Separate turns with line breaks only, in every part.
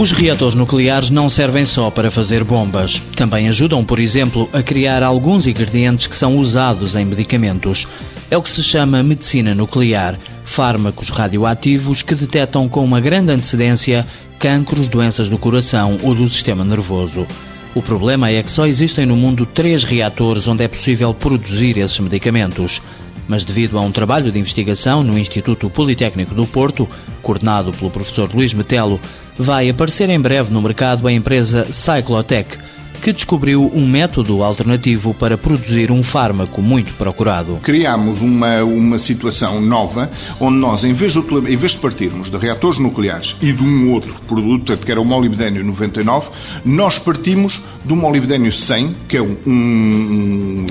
Os reatores nucleares não servem só para fazer bombas. Também ajudam, por exemplo, a criar alguns ingredientes que são usados em medicamentos. É o que se chama medicina nuclear, fármacos radioativos que detectam com uma grande antecedência cancros, doenças do coração ou do sistema nervoso. O problema é que só existem no mundo três reatores onde é possível produzir esses medicamentos mas devido a um trabalho de investigação no Instituto Politécnico do Porto, coordenado pelo professor Luís Metelo, vai aparecer em breve no mercado a empresa Cyclotech, que descobriu um método alternativo para produzir um fármaco muito procurado.
Criámos uma, uma situação nova, onde nós, em vez, de, em vez de partirmos de reatores nucleares e de um outro produto, que era o molibdênio 99, nós partimos do molibdênio 100, que é um, um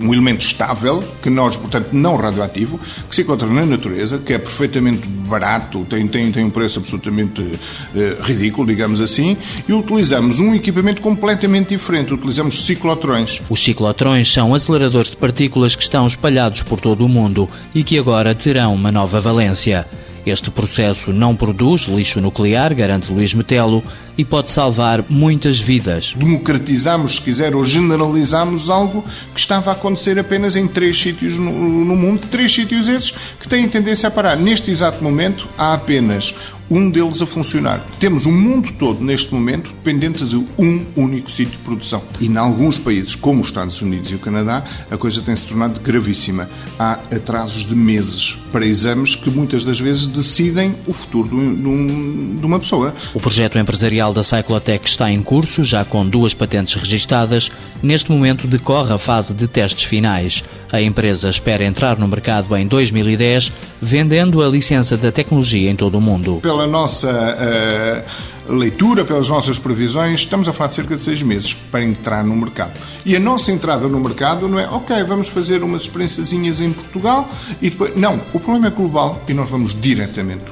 um elemento estável, que nós, portanto, não radioativo, que se encontra na natureza, que é perfeitamente barato, tem, tem, tem um preço absolutamente uh, ridículo, digamos assim, e utilizamos um equipamento completamente diferente. Utilizamos ciclotrões.
Os ciclotrões são aceleradores de partículas que estão espalhados por todo o mundo e que agora terão uma nova valência. Este processo não produz lixo nuclear, garante Luís Metelo, e pode salvar muitas vidas.
Democratizamos, se quiser, ou generalizamos algo que estava a acontecer apenas em três sítios no, no mundo, três sítios esses que têm tendência a parar. Neste exato momento, há apenas um deles a funcionar. Temos o mundo todo, neste momento, dependente de um único sítio de produção. E em alguns países, como os Estados Unidos e o Canadá, a coisa tem se tornado gravíssima. Há atrasos de meses para exames que muitas das vezes decidem o futuro de, uma pessoa.
O projeto empresarial da Cyclotech está em curso, já com duas patentes registadas. Neste momento decorre a fase de testes finais. A empresa espera entrar no mercado em 2010, vendendo a licença da tecnologia em todo o mundo.
Pela nossa uh leitura, pelas nossas previsões, estamos a falar de cerca de seis meses para entrar no mercado. E a nossa entrada no mercado não é, ok, vamos fazer umas experiênciazinhas em Portugal e depois. Não, o problema é global e nós vamos diretamente.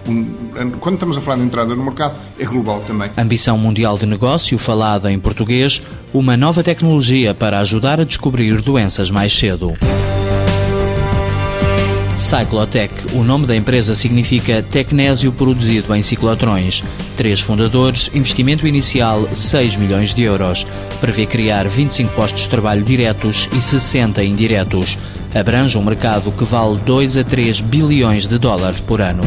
Quando estamos a falar de entrada no mercado, é global também.
Ambição mundial de negócio, falada em português, uma nova tecnologia para ajudar a descobrir doenças mais cedo. Cyclotech. O nome da empresa significa tecnésio produzido em ciclotrões. Três fundadores, investimento inicial 6 milhões de euros. Prevê criar 25 postos de trabalho diretos e 60 indiretos. Abrange um mercado que vale 2 a 3 bilhões de dólares por ano.